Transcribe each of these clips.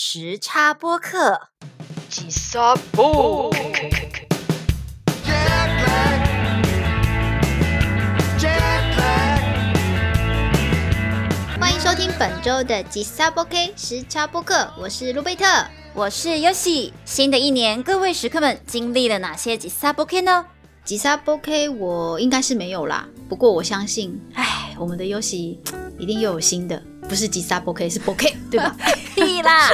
时差播客。吉萨布，欢迎收听本周的吉萨波 K 时差播客，我是卢贝特。我是优喜。新的一年，各位食客们经历了哪些吉萨波 K 呢？吉萨波 K 我应该是没有啦，不过我相信，哎，我们的优喜一定又有新的，不是吉萨波 K 是波 K 对吧？屁啦！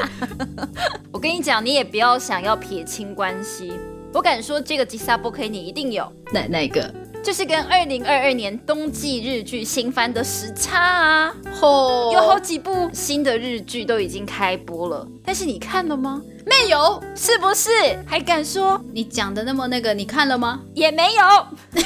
我跟你讲，你也不要想要撇清关系。我敢说，这个吉萨波 K 你一定有，哪哪个？就是跟二零二二年冬季日剧新番的时差啊！吼有好几部新的日剧都已经开播了，但是你看了吗？没有？是不是？还敢说？你讲的那么那个，你看了吗？也没有。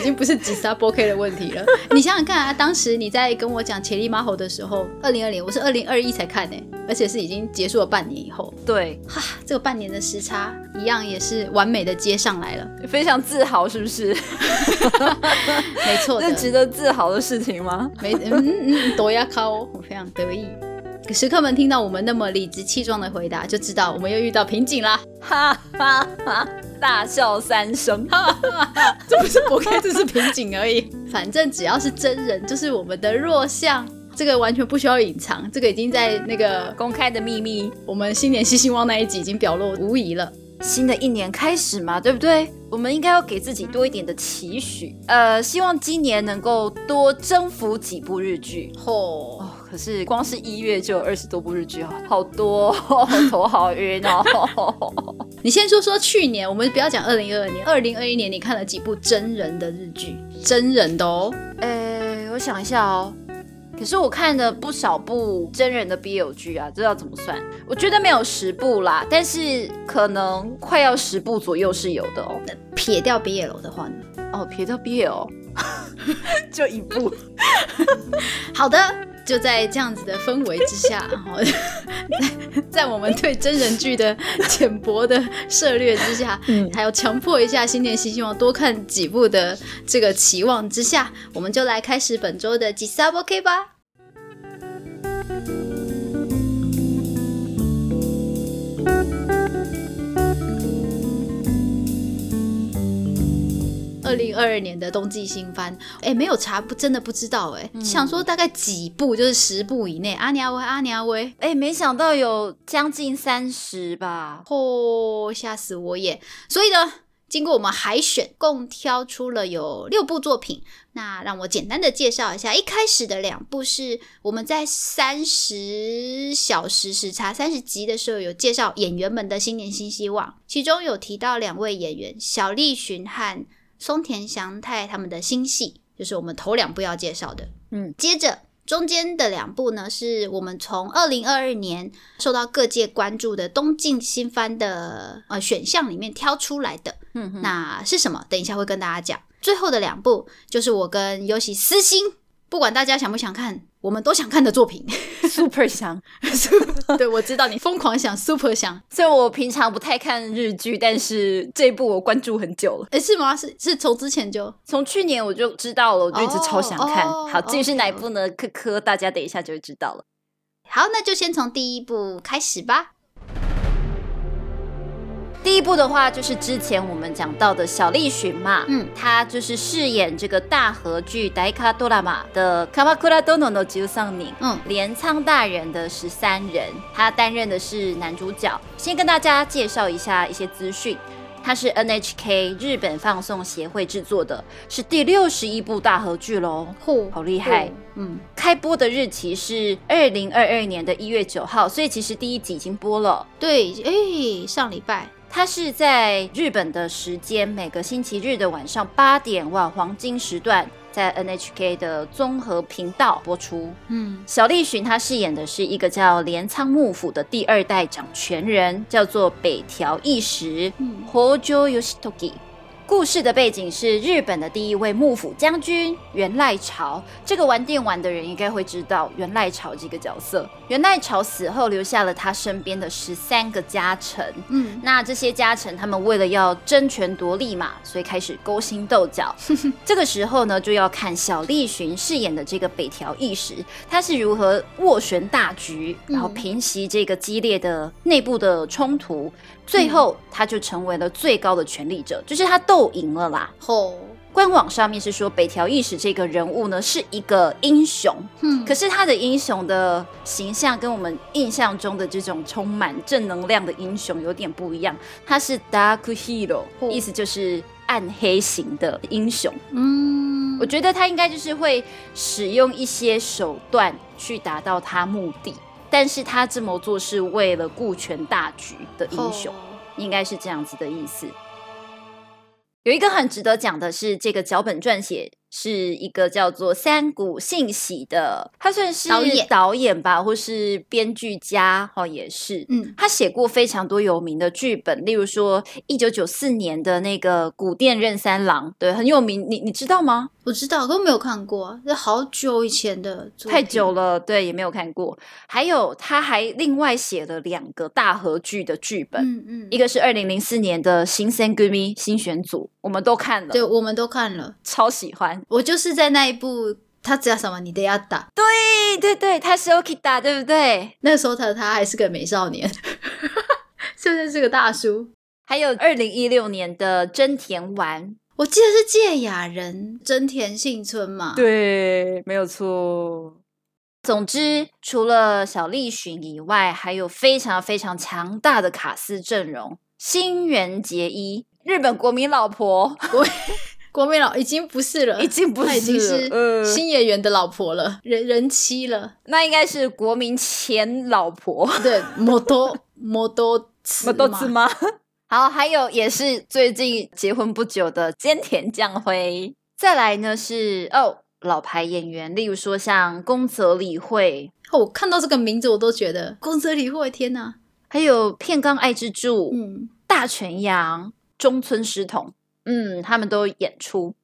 已经不是吉萨波 K 的问题了。你想想看啊，当时你在跟我讲《潜力马猴》的时候，二零二零，我是二零二一才看呢，而且是已经结束了半年以后。对，哈，这个半年的时差一样也是完美的接上来了，非常自豪，是不是？没错的，这值得自豪的事情吗？没，嗯嗯嗯，多亚靠，我非常得意。食客们听到我们那么理直气壮的回答，就知道我们又遇到瓶颈啦。哈哈哈，大笑三声。这不是博开这是瓶颈而已。反正只要是真人，就是我们的弱项，这个完全不需要隐藏，这个已经在那个公开的秘密。我们新年新希望那一集已经表露无遗了。新的一年开始嘛，对不对？我们应该要给自己多一点的期许，呃，希望今年能够多征服几部日剧。嚯、可是光是一月就有二十多部日剧啊，好多，头好晕哦。你先说说去年，我们不要讲二零二二年，二零二一年你看了几部真人的日剧？真人的哦，呃，我想一下哦。可是我看了不少部真人的 BL 剧啊，这要怎么算？我觉得没有十部啦，但是可能快要十部左右是有的哦。撇掉 BL 的话呢？哦，撇掉 BL，就一部。好的，就在这样子的氛围之下，然后在在我们对真人剧的浅薄的涉略之下，嗯还有强迫一下新年新希望多看几部的这个期望之下，我们就来开始本周的吉萨波 K 吧。二零二二年的冬季新番，哎，没有查，不真的不知道，哎、想说大概几部，就是十部以内。阿尼阿威，阿尼阿威，哎，没想到有将近三十吧。嚯、吓死我也！所以呢，经过我们海选，共挑出了有六部作品。那让我简单的介绍一下，一开始的两部是我们在三十小时时差三十集的时候有介绍演员们的新年新希望，其中有提到两位演员小栗旬和松田翔太他们的新戏，就是我们头两部要介绍的。嗯，接着中间的两部呢，是我们从二零二二年受到各界关注的东晋新番的呃选项里面挑出来的。嗯哼，那是什么？等一下会跟大家讲。最后的两部就是我跟尤喜私心，不管大家想不想看，我们都想看的作品。super 想。对，我知道你疯狂想，super 想。虽然我平常不太看日剧，但是这一部我关注很久了。诶，是吗？是是从之前就从去年我就知道了，我就一直超想看。哦好，至于是哪一部呢？科科，大家等一下就会知道了。好，那就先从第一部开始吧。第一部的话，就是之前我们讲到的小栗旬嘛，嗯他就是饰演这个大和剧《大卡多拉玛》的卡马库拉多诺诺吉桑尼，嗯镰仓大人的十三人，他担任的是男主角。先跟大家介绍一下一些资讯。他是 NHK 日本放送协会制作的，是第六十一部大和剧喽。嚯好厉害！嗯，开播的日期是二零二二年的一月九号，所以其实第一集已经播了。对，诶，上礼拜它是在日本的时间，每个星期日的晚上八点，哇，黄金时段，在 NHK 的综合频道播出。嗯小栗旬他饰演的是一个叫镰仓幕府的第二代掌权人，叫做北条义时嗯 （Hojo Yoshitoki）。故事的背景是日本的第一位幕府将军源赖朝。这个玩电玩的人应该会知道源赖朝这个角色。源赖朝死后留下了他身边的十三个家臣。嗯，那这些家臣他们为了要争权夺利嘛，所以开始勾心斗角。这个时候呢，就要看小栗旬饰演的这个北条义时，他是如何斡旋大局，然后平息这个激烈的内部的冲突。最后，他就成为了最高的权力者，就是他斗赢了啦。哦，官网上面是说北条义时这个人物呢是一个英雄，嗯。可是他的英雄的形象跟我们印象中的这种充满正能量的英雄有点不一样，他是 dark hero，、哦。意思就是暗黑型的英雄。嗯，我觉得他应该就是会使用一些手段去达到他目的，但是他这么做是为了顾全大局的英雄。哦应该是这样子的意思。有一个很值得讲的是，这个脚本撰写是一个叫做三谷幸喜的，他算是导演导演吧，或是编剧家哦，也是。嗯，他写过非常多有名的剧本，例如说一九九四年的那个《古殿任三郎》，对，很有名，你你知道吗？我知道，可是没有看过啊，这好久以前的，太久。了，对，也没有看过。还有，他还另外写了两个大合剧的剧本，嗯嗯，一个是二零零四年的《新生 m i 新选组，我们都看了，对，我们都看了。超喜欢。我就是在那一部，他叫什么？你的要打。对对对，他是 Okita，对不对？那时候他他还是个美少年，现在是个大叔。还有二零一六年的真田丸，我记得是芥雅人真田幸村嘛。，对，没有错。总之，除了小栗旬以外，还有非常非常强大的卡斯阵容，新垣结衣，日本国民老婆，国民老已经不是了，已经不是他已经是呃新演员的老婆了，人人妻了。那应该是国民前老婆。对，摩多摩多次我都嘛知吗？好，还有也是最近结婚不久的菅田将晖。再来呢是哦，老牌演员，例如说像宫泽理惠，哦我看到这个名字，我都觉得宫泽理惠，天哪！还有片冈爱之助、嗯，大泉洋、中村狮童，嗯，他们都演出。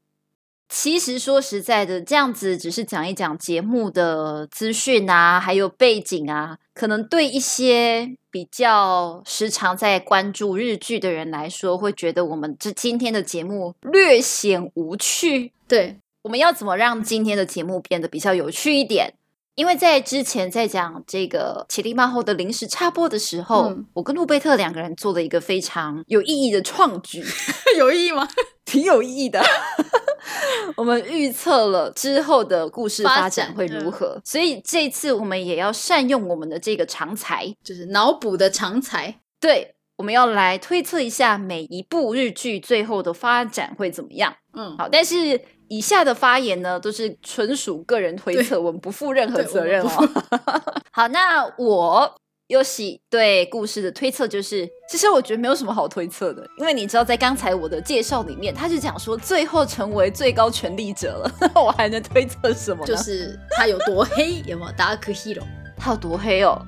其实说实在的，这样子只是讲一讲节目的资讯啊，还有背景啊，可能对一些比较时常在关注日剧的人来说，会觉得我们这今天的节目略显无趣。对，我们要怎么让今天的节目变得比较有趣一点？因为在之前在讲这个《奇力曼后的临时插播的时候，嗯我跟路贝特两个人做了一个非常有意义的创举，有意义吗？挺有意义的。我们预测了之后的故事发发展展会如何，所以这次我们也要善用我们的这个长才，就是脑补的常才。对，我们要来推测一下每一部日剧最后的发展会怎么样。嗯，好，但是以下的发言呢，都是纯属个人推测，我们不负任何对责任我哦。好，那我优喜对故事的推测就是，其实我觉得没有什么好推测的，因为你知道，在刚才我的介绍里面，他是讲说最后成为最高权力者了，那 我还能推测什么？就是他有多黑，有没有 Dark Hero？他有多黑哦。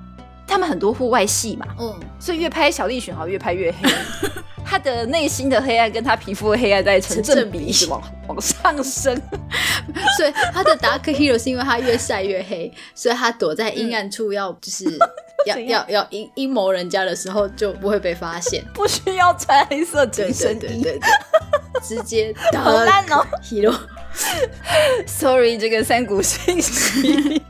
他们很多户外戏嘛，嗯，所以越拍小栗旬好像越拍越黑。他的内心的黑暗跟他皮肤的黑暗在成正比，一直往往上升。所以他的 Dark Hero 是因为他越晒越黑，所以他躲在阴暗处要就是 要要要阴阴谋人家的时候就不会被发现。不需要穿黑色对紧身衣。对对对对，直接 好烂哦。Sorry，这个三股信息，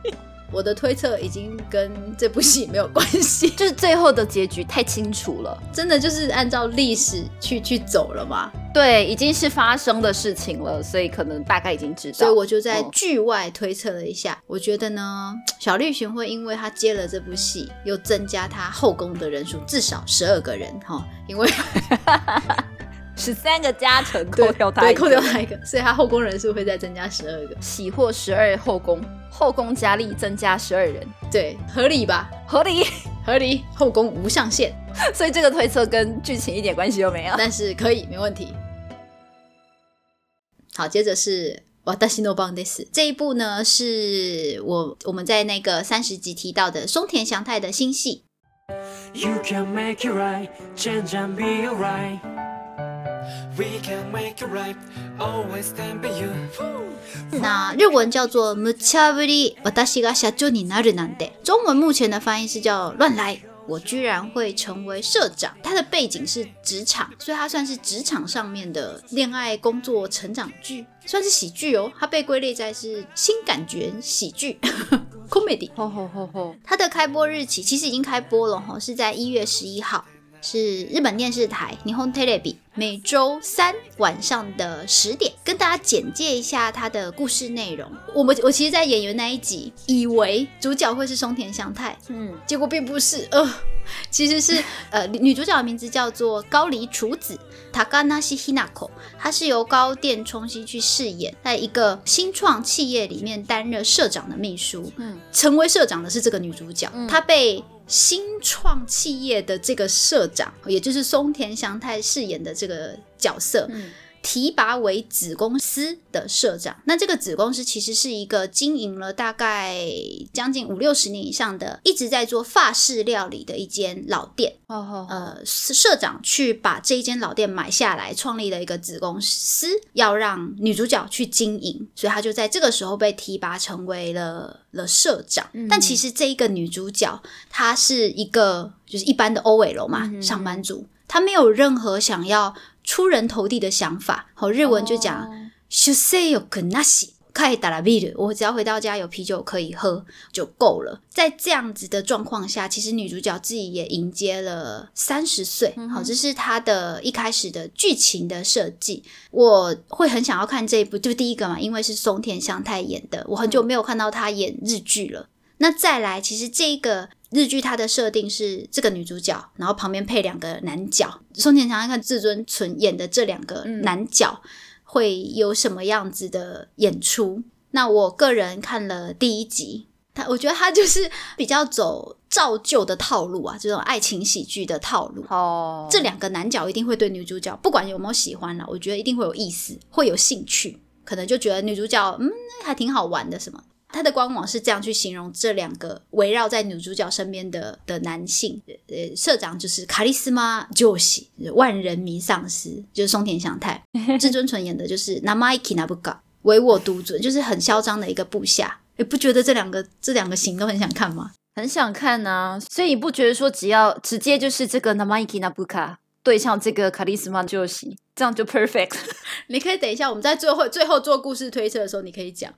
我的推测已经跟这部戏没有关系，就是最后的结局太清楚了。真的就是按照历史去去走了嘛。对，已经是发生的事情了，所以可能大概已经知道。所以我就在嗯剧外推测了一下，我觉得呢，小绿熊会因为他接了这部戏，又增加他后宫的人数至少十二个人哈，因为十三个加成扣掉他对一个扣掉他一个，所以他后宫人数会再增加十二个，喜获十二后宫，后宫佳丽增加十二人，对，合理吧？合理。合理，后宫无上限，所以这个推测跟剧情一点关系都没有。但是可以，没问题。好，接着是。瓦达西诺邦德斯这一部呢，是我我们在那个三十集提到的松田翔太的新戏，You can make it right, change and be alright. We can make it right, always stand by you. 那日文叫做 “muchaburi watashi ga 社長になるなんて”，中文目前的翻译是叫“乱来”。我居然会成为社长，他的背景是职场，所以他算是职场上面的恋爱、工作、成长剧，算是喜剧哦。它被归类在是新感觉喜剧 comedy。吼吼吼吼，它的开播日期其实已经开播了哈，是在一月十一号， 是日本电视台 Nihon Telebi 每周三晚上的十点，跟大家简介一下它的故事内容。我们我其实，在演员那一集以为主角会是松田翔太，嗯，结果并不是，呃，其实是 呃女主角的名字叫做高梨楚子 Takanashi Hinako，她是由高电充希去饰演，在一个新创企业里面担任社长的秘书。嗯，成为社长的是这个女主角，嗯她被新创企业的这个社长，也就是松田翔太饰演的这个角色，提拔为子公司的社长。那这个子公司其实是一个经营了大概将近五六十年以上的，一直在做法式料理的一间老店。哦哦，呃，社长去把这一间老店买下来，创立了一个子公司，要让女主角去经营，所以她就在这个时候被提拔成为了了社长。嗯但其实这一个女主角，她是一个就是一般的 OL 嘛，嗯上班族，她没有任何想要出人头地的想法。好，日文就讲。哦出世よくなし。帰ったらビール，我只要回到家有啤酒可以喝就够了。在这样子的状况下，其实女主角自己也迎接了三十岁。好，这是她的一开始的剧情的设计。我会很想要看这一部，就第一个嘛，因为是松田翔太演的，我很久没有看到她演日剧了。那再来，其实这个 日剧它的设定是这个女主角，然后旁边配两个男角。松田翔太看至尊纯演的这两个男角。会有什么样子的演出？那我个人看了第一集，他我觉得他就是比较走照旧的套路啊，这种爱情喜剧的套路。哦，这两个男角一定会对女主角，不管有没有喜欢啦，我觉得一定会有意思，会有兴趣，可能就觉得女主角嗯还挺好玩的什么。他的官网是这样去形容这两个围绕在女主角身边的的男性，呃，社长就是卡利斯玛救喜，万人迷上司，就是松田翔太，至尊纯演的就是ナマイキナブガ，唯我独尊，就是很嚣张的一个部下。你不觉得这两个这两个型都很想看吗？很想看呐、所以你不觉得说只要直接就是这个 Namaiki Nabuka 对上这个卡利斯玛救喜，这样就 perfect。你可以等一下，我们在最后最后做故事推测的时候，你可以讲。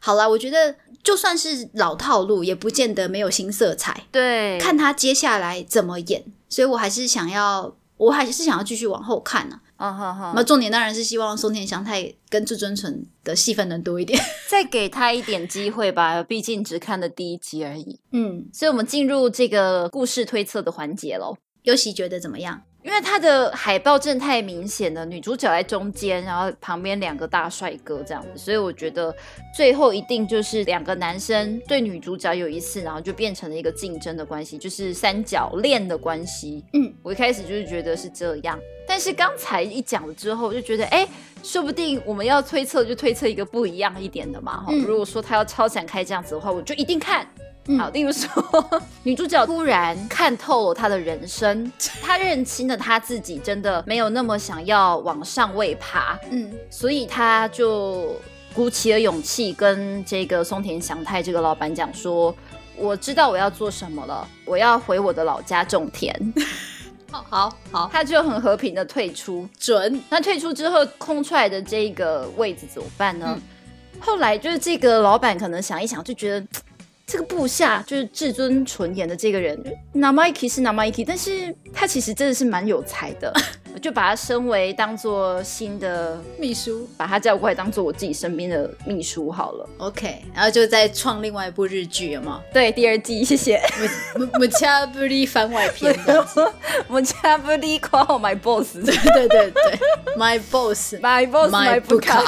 好啦，我觉得就算是老套路，也不见得没有新色彩。对，看他接下来怎么演，所以我还是想要，我还是想要继续往后看呢、啊哈哈那、，重点当然是希望松田翔太跟至尊纯的戏份能多一点。再给他一点机会吧，毕竟只看了第一集而已。嗯，所以，我们进入这个故事推测的环节喽。优喜觉得怎么样？因为它的海报真的太明显了，女主角在中间，然后旁边两个大帅哥这样子，所以我觉得最后一定就是两个男生对女主角有一次，然后就变成了一个竞争的关系，就是三角恋的关系。嗯，我一开始就是觉得是这样，但是刚才一讲了之后，我就觉得，哎，说不定我们要推测就推测一个不一样一点的嘛。哈、嗯如果说他要超展开这样子的话，我就一定看。嗯好，例如说，女主角突然看透了她的人生，她认清了她自己真的没有那么想要往上位爬，嗯所以她就鼓起了勇气跟这个松田翔太这个老板讲说：“我知道我要做什么了，我要回我的老家种田。好好好”，她就很和平的退出。准。那退出之后空出来的这个位置怎么办呢？嗯后来就是这个老板可能想一想，就觉得。这个部下就是至尊纯演的这个人，Namaiki 是 Namaiki，但是他其实真的是蛮有才的，我 就把他升为当做新的秘书把他叫过来当做我自己身边的秘书好了。OK，然后就再创另外一部日剧，了吗？对，第二季，谢谢。母母恰布利番外篇这样子。我家不离 call my boss，对对对，My Boss，my boss My my 不卡。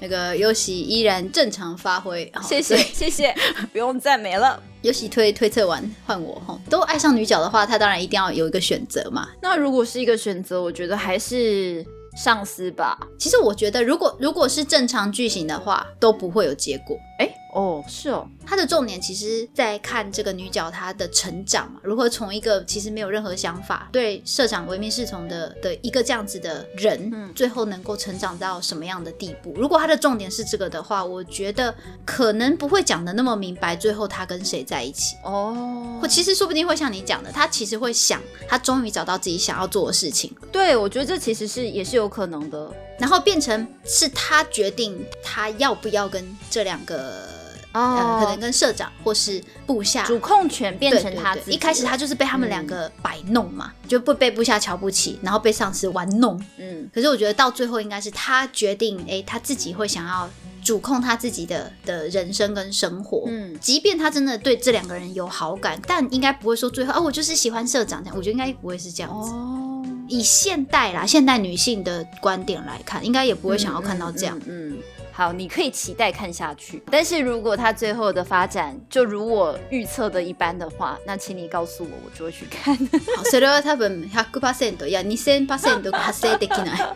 那个尤喜依然正常发挥，好谢谢对谢谢，不用赞美了。尤喜推推测完换我哈，都爱上女角的话，他当然一定要有一个选择嘛。那如果是一个选择，我觉得还是上司吧。其实我觉得，如果如果是正常剧情的话，都不会有结果。哎，哦，是哦，它的重点其实在看这个女角她的成长嘛，如何从一个其实没有任何想法，对社长唯命是从的的一个这样子的人，嗯最后能够成长到什么样的地步。如果他的重点是这个的话，我觉得可能不会讲的那么明白，最后他跟谁在一起。哦或，其实说不定会像你讲的，他其实会想，他终于找到自己想要做的事情，对，我觉得这其实是也是有可能的。然后变成是他决定他要不要跟这两个。呃，哦可能跟社长或是部下主控权变成他自己对一开始他就是被他们两个摆弄嘛，就不被部下瞧不起，然后被上司玩弄。嗯可是我觉得到最后应该是他决定，哎，他自己会想要主控他自己的的人生跟生活。嗯即便他真的对这两个人有好感，但应该不会说最后哦，我就是喜欢社长这样。我觉得应该不会是这样子。哦，以现代啦，现代女性的观点来看，应该也不会想要看到这样。嗯。嗯好，你可以期待看下去，但是如果他最后的发展就如我预测的一般的话，那请你告诉我，我就会去看。好それは多分100%いや2000%発生できない。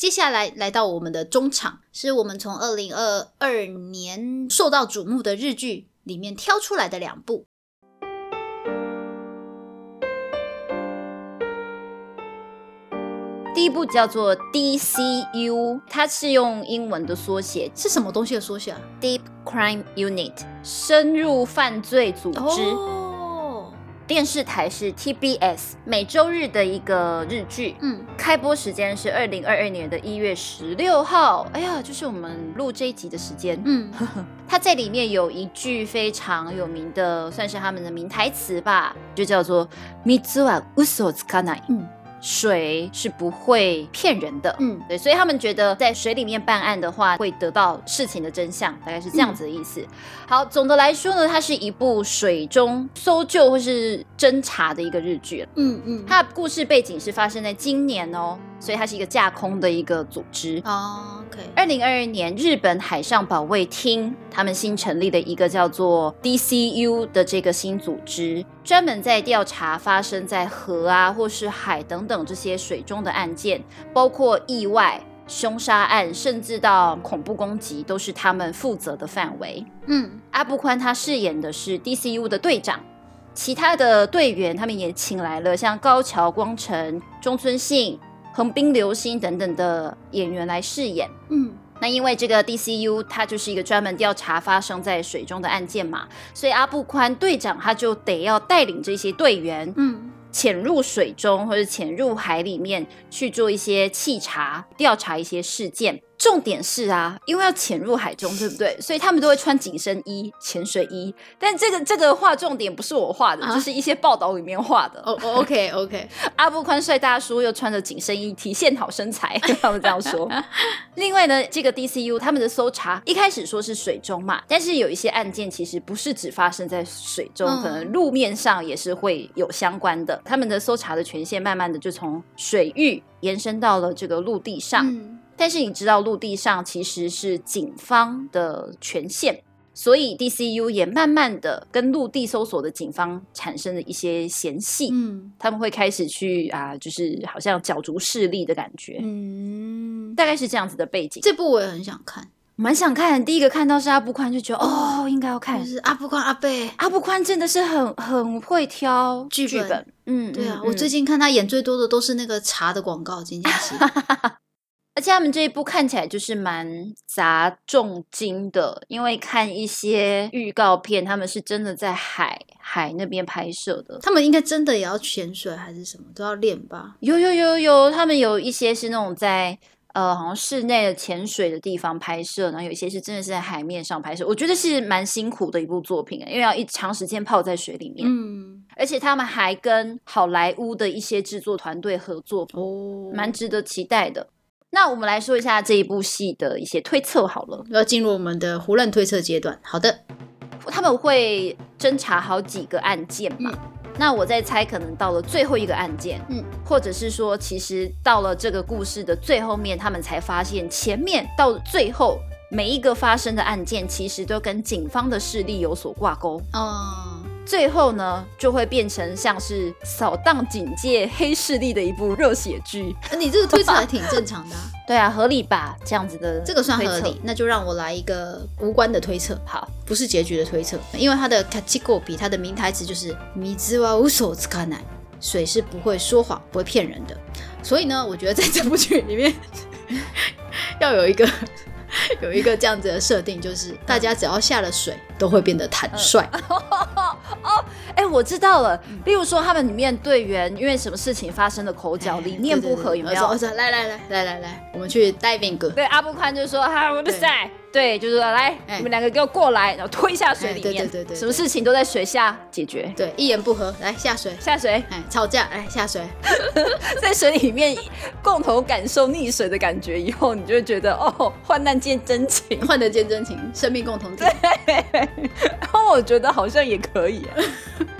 接下来来到我们的中场，是我们从二零二二年受到瞩目的日剧里面挑出来的两部。第一部叫做 DCU，它是用英文的缩写是什么东西的缩写啊？Deep Crime Unit，深入犯罪组织。哦，电视台是 TBS，每周日的一个日剧。嗯，开播时间是二零二二年的一月十六号，哎呀，就是我们录这一集的时间。嗯，它在里面有一句非常有名的，算是他们的名台词吧，就叫做“水は嘘をつかない”。嗯， 水是不会骗人的。嗯对，所以他们觉得在水里面办案的话，会得到事情的真相，大概是这样子的意思。好，总的来说呢，它是一部水中搜救或是侦查的一个日剧。嗯嗯，它的故事背景是发生在今年哦，所以它是一个架空的一个组织。哦，OK，二零二二年，日本海上保卫厅他们新成立的一个叫做 DCU 的这个新组织，专门在调查发生在河啊或是海等等这些水中的案件，包括意外、凶杀案，甚至到恐怖攻击，都是他们负责的范围。嗯阿布宽他饰演的是 DCU 的队长，其他的队员他们也请来了像高桥光成、中村信、横滨流星等等的演员来饰演。嗯那因为这个 DCU 它就是一个专门调查发生在水中的案件嘛，所以阿布宽队长他就得要带领这些队员嗯潜入水中或者潜入海里面去做一些稽查、调查一些事件。重点是啊，因为要潜入海中，对不对？所以他们都会穿紧身衣、潜水衣。但这个这个画重点不是我画的，啊就是一些报道里面画的。哦哦，OK OK，阿布宽帅大叔又穿着紧身衣，体现好身材，他们这样说。另外呢，这个 DCU 他们的搜查一开始说是水中嘛，但是有一些案件其实不是只发生在水中，嗯可能路面上也是会有相关的。他们的搜查的权限慢慢的就从水域延伸到了这个陆地上。嗯但是你知道，陆地上其实是警方的权限，所以 DCU 也慢慢的跟陆地搜索的警方产生了一些嫌隙。嗯他们会开始去啊，就是好像角逐势力的感觉，嗯，大概是这样子的背景。这部我也很想看，蛮想看，第一个看到是阿布宽，就觉得哦，应该要看就。是阿布宽阿贝。阿布宽真的是很很会挑剧本本，嗯，对啊，嗯我最，近看他演最多的都是那个茶的广告，金建熙。嗯而且他们这一部看起来就是蛮砸重金的，因为看一些预告片，他们是真的在海海那边拍摄的。他们应该真的也要潜水还是什么，都要练吧？有有有有，他们有一些是那种在呃，好像室内的潜水的地方拍摄，然后有一些是真的是在海面上拍摄。我觉得是蛮辛苦的一部作品，因为要一长时间泡在水里面，嗯，而且他们还跟好莱坞的一些制作团队合作，哦，蛮值得期待的。那我们来说一下这一部戏的一些推测好了，要进入我们的胡乱推测阶段。好的，他们会侦查好几个案件嘛？那我在猜，可能到了最后一个案件，嗯，或者是说，其实到了这个故事的最后面，他们才发现前面到最后每一个发生的案件其实都跟警方的势力有所挂钩，哦，最后呢就会变成像是扫荡警界黑势力的一部热血剧。那你这个推测还挺正常的、啊，对啊，合理吧？这样子的这个算合推测理。那就让我来一个无关的推测，好，不是结局的推测，因为它的 k a c h i k o b i 它的名台词就是“米兹哇无所つかない”，水是不会说谎、不会骗人的。所以呢，我觉得在这部剧里面要有一个 有一个这样子的设定，就是大家只要下了水都会变得坦率。哦哎、我知道了。例如说，他们里面队员因为什么事情发生了口角，理念不合，有没有？我说来来来来来来，我们去 diving 哥。对，阿布宽就说：“哈，我的赛。”对，就是说来，哎你们两个给我过来，然后推下水里面。哎对对对对对什么事情都在水下解决。对，一言不合来下水。下水，哎，吵架来下水。在水里面共同感受溺水的感觉以后，你就会觉得哦，患难见真情。患得见真情，生命共同体。然后我觉得好像也可以。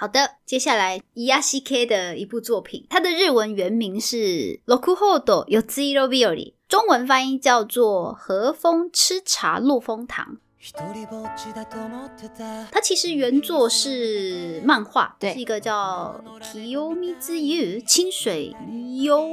好的，接下来伊亚西 K 的一部作品，它的日文原名是《Rokuhodo Yotsuro Biori》，中文翻译叫做《和风吃茶落风堂》。它其实原作是漫画，对是一个叫 Kiyomizu Yu 清水优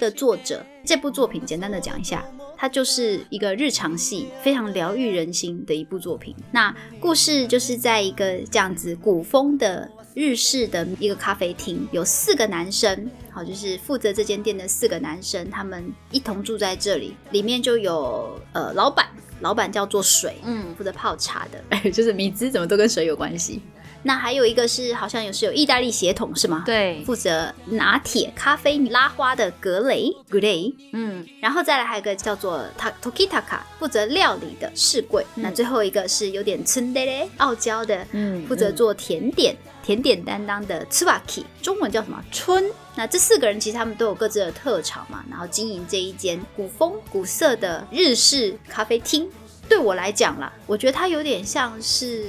的作者。这部作品简单的讲一下，它就是一个日常戏，非常疗愈人心的一部作品。那故事就是在一个这样子古风的日式的一个咖啡厅，有四个男生，好，就是负责这间店的四个男生，他们一同住在这里，里面就有呃老板，老板叫做水，嗯，负责泡茶的，哎，就是米兹怎么都跟水有关系。那还有一个是好像有是有意大利血统是吗？，对，负责拿铁、咖啡、拉花的格雷格雷，嗯，然后再来还有一个叫做 Ta Tokitaka，负责料理的士贵。那最后一个是有点 t n d e r 傲娇的，嗯负责做甜点。甜点担当的 Tsubaki，中文叫什么？春。那这四个人其实他们都有各自的特长嘛，然后经营这一间古风古色的日式咖啡厅。对我来讲啦，我觉得它有点像是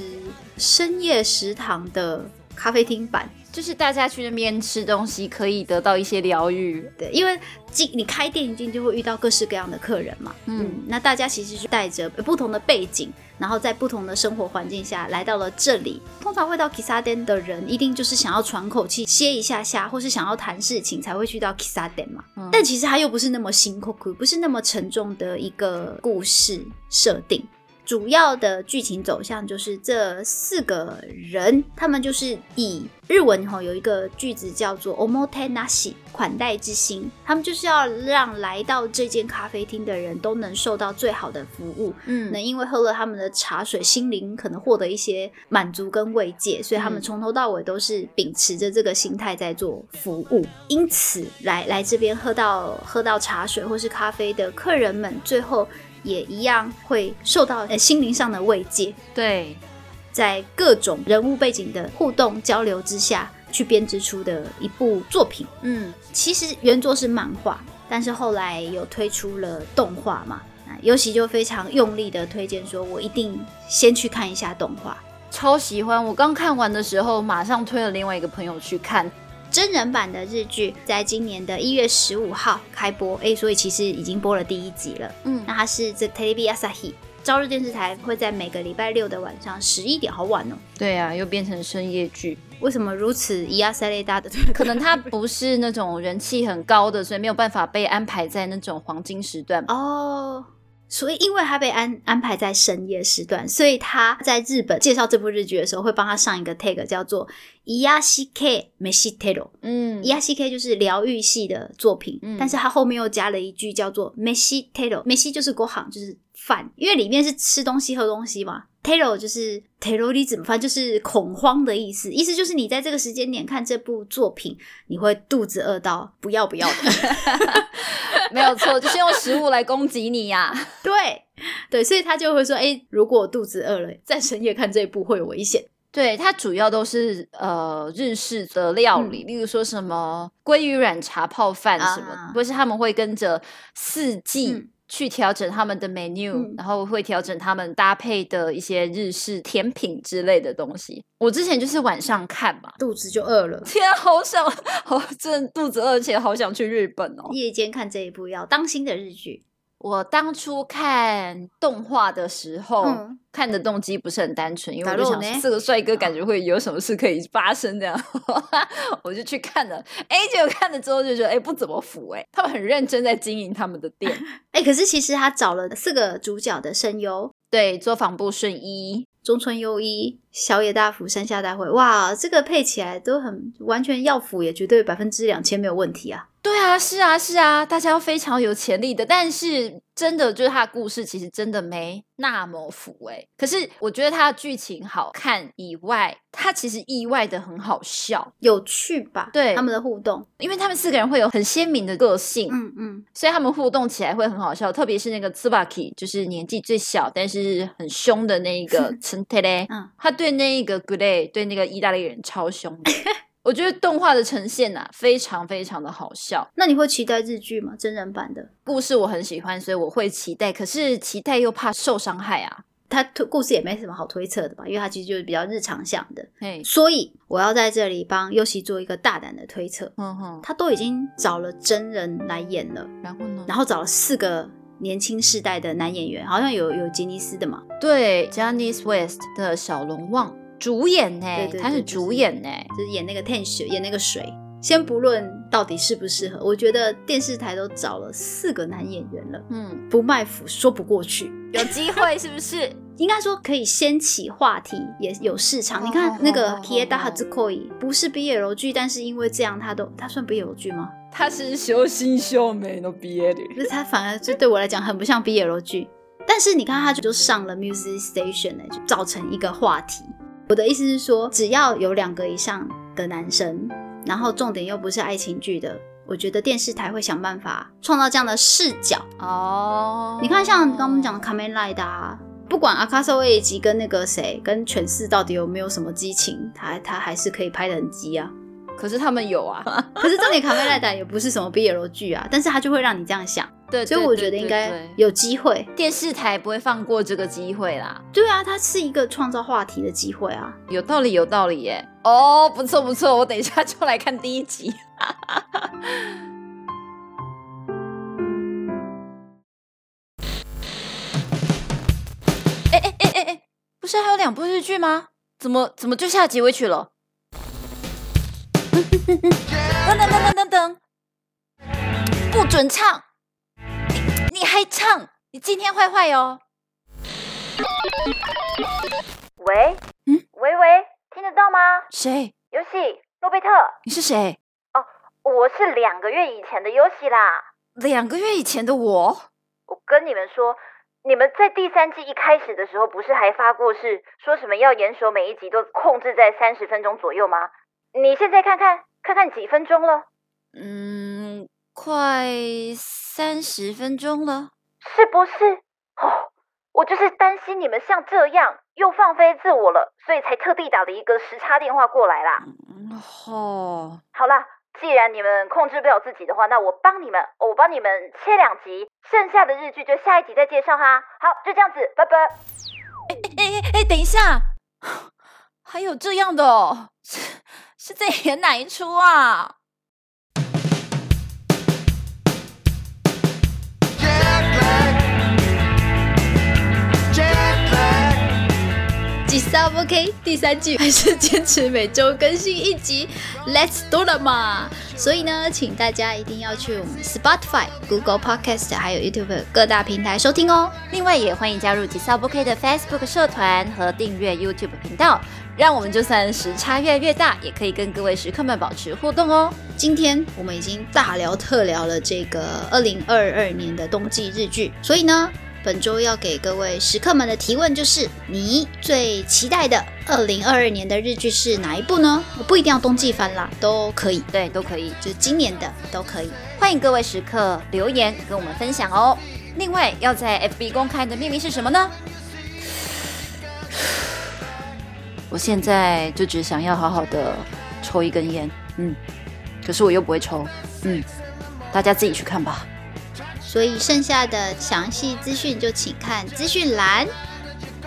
深夜食堂的咖啡厅版。就是大家去那边吃东西可以得到一些疗愈。对，因为进你开店一定就会遇到各式各样的客人嘛。嗯嗯，那大家其实是带着不同的背景，然后在不同的生活环境下来到了这里。通常会到 Kissa 店的人，一定就是想要喘口气、歇一下下，或是想要谈事情才会去到 Kissa 店嘛。嗯但其实它又不是那么辛苦，不是那么沉重的一个故事设定。主要的剧情走向就是这四个人，他们就是以日文吼有一个句子叫做 “omotenashi” 款待之心，他们就是要让来到这间咖啡厅的人都能受到最好的服务，嗯。能因为喝了他们的茶水，心灵可能获得一些满足跟慰藉，所以他们嗯。从头到尾都是秉持着这个心态在做服务。因此，来来这边喝到喝到茶水或是咖啡的客人们，最后也一样会受到呃心灵上的慰藉，对，在各种人物背景的互动交流之下，去编织出的一部作品。嗯，其实原作是漫画，但是后来有推出了动画嘛。那尤其就非常用力的推荐说，我一定先去看一下动画。超喜欢。我刚看完的时候，马上推了另外一个朋友去看。真人版的日剧在今年的一月十五号开播，诶，所以其实已经播了第一集了。嗯那它是这 Telebi Asahi 朝日电视台会在每个礼拜六的晚上十一点，好晚哦。对啊，又变成深夜剧，为什么如此咿呀塞雷达的？可能它不是那种人气很高的，所以没有办法被安排在那种黄金时段。哦，所以因为他被安安排在深夜时段，所以他在日本介绍这部日剧的时候，会帮他上一个 tag 叫做“伊亚西 K 美西 tero”。嗯伊亚西 K 就是疗愈系的作品，嗯但是他后面又加了一句叫做“梅西 tero”。美西就是国行，就是饭，因为里面是吃东西、喝东西嘛。Tero 就是 terrorism，反正就是恐慌的意思，意思就是你在这个时间点看这部作品，你会肚子饿到不要不要的。没有错，就是用食物来攻击你呀、对对，所以他就会说，哎，如果我肚子饿了，在深夜看这部会有危险。对，它主要都是呃日式的料理，例如说什么鲑鱼软茶泡饭什么，啊或是他们会跟着四季。嗯去调整他们的 menu，、嗯然后会调整他们搭配的一些日式甜品之类的东西。我之前就是晚上看嘛，肚子就饿了。天啊，好想，好真肚子饿，而且好想去日本哦。夜间看这一部要当心的日剧，我当初看动画的时候，嗯看的动机不是很单纯，因为我就想打肉呢说这个帅哥感觉会有什么事可以发生这样，我就去看了。哎，结果看了之后就觉得哎不怎么腐哎，他们很认真在经营他们的店，哎、可是其实他找了四个主角的声优，对，作坊部顺一，中村优一、小野大辅、山下大辉，哇，这个配起来都很完全要腐，也绝对百分之两千没有问题啊。对啊，是啊，是啊，大家都非常有潜力的，但是真的就是他的故事其实真的没那么符哎。可是我觉得他的剧情好看以外，他其实意外的很好笑，有趣吧？对他们的互动，因为他们四个人会有很鲜明的个性，嗯嗯，所以他们互动起来会很好笑。特别是那个 Tsubaki，就是年纪最小但是很凶的那一个 c h e n t e r 嗯他对那一个 Gray 对那个意大利人超凶的。我觉得动画的呈现呐、非常非常的好笑。那你会期待日剧吗？真人版的？故事我很喜欢，所以我会期待。可是期待又怕受伤害啊。它推故事也没什么好推测的吧，因为它其实就是比较日常向的。嘿，所以我要在这里帮优希做一个大胆的推测，嗯哼，他都已经找了真人来演了，然后呢？然后找了四个年轻世代的男演员，好像有有杰尼斯的嘛，对 j a n i c e West 的小龙旺主演呢、他是主演呢、就是演那个 Tensh，演那个水。先不论到底适不适合，我觉得电视台都找了四个男演员了，嗯，不卖腐说不过去。有机会是不是？应该说可以掀起话题，也有市场。哦你看那个哦哦 Kieda 哦 Hazukoi 不是 BL 剧，但是因为这样，他都他算 BL 剧吗？他是修心修美的毕业的。可是他反而就对我来讲很不像 BL 剧。但是你看，他就上了 Music Station 呢、就造成一个话题。我的意思是说，只要有两个以上的男生，然后重点又不是爱情剧的，我觉得电视台会想办法创造这样的视角。哦，你看，像刚刚我们讲的 Kamen Rider 啊，不管阿卡索维吉跟那个谁跟犬饲到底有没有什么激情，他他还是可以拍的很激啊。可是他们有啊，可是重点 Kamen Rider 也不是什么 BL 剧啊，但是他就会让你这样想，对，所以我觉得应该有机会。电视台不会放过这个机会啦。对啊，它是一个创造话题的机会啊。有道理，有道理耶！哦，不错不错，我等一下就来看第一集。哎哎哎哎哎，不是还有两部日剧吗？怎么怎么就下结尾曲了？等等等等等等，不准唱！你你还唱？你今天坏坏哦！喂，嗯，喂喂，听得到吗？谁？游戏，洛贝特，你是谁？哦我是两个月以前的游戏啦。两个月以前的我？我跟你们说，你们在第三季一开始的时候，不是还发过誓，说什么要严守每一集都控制在三十分钟左右吗？你现在看看，看看几分钟了，嗯，快三十分钟了。是不是？哦，我就是担心你们像这样又放飞自我了，所以才特地打了一个时差电话过来啦。嗯哦，好啦，既然你们控制不了自己的话，那我帮你们，我帮你们切两集，剩下的日剧就下一集再介绍哈。好，就这样子，拜拜。哎哎哎，等一下，还有这样的哦？是是在演哪一出啊？g s u b OK 第三季还是坚持每周更新一集，Let's do it 嘛！所以呢，请大家一定要去我们 Spotify、Google Podcast 还有 YouTube 各大平台收听哦。另外也欢迎加入吉萨波 K 的 Facebook 社团和订阅 YouTube 频道，让我们就算时差越来越大，也可以跟各位食客们保持互动哦。今天我们已经大聊特聊了这个二零二二年的冬季日剧，所以呢，本周要给各位食客们的提问就是：你最期待的二零二二年的日剧是哪一部呢？不一定要冬季番啦，都可以，对，都可以，就是今年的都可以。欢迎各位食客留言跟我们分享哦。另外，要在 FB 公开的秘密是什么呢？我现在就只想要好好的抽一根烟，嗯，可是我又不会抽，嗯，大家自己去看吧。所所以剩下的详细资讯就请看资讯栏。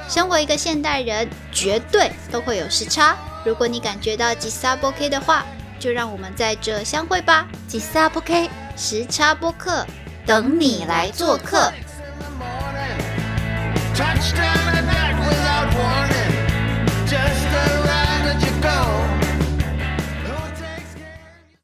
身为一个现代人，绝对都会有时差。如果你感觉到吉萨波 K 的话，就让我们在这相会吧。吉萨不 K，时差播客，等你来做客。just the ride that you go.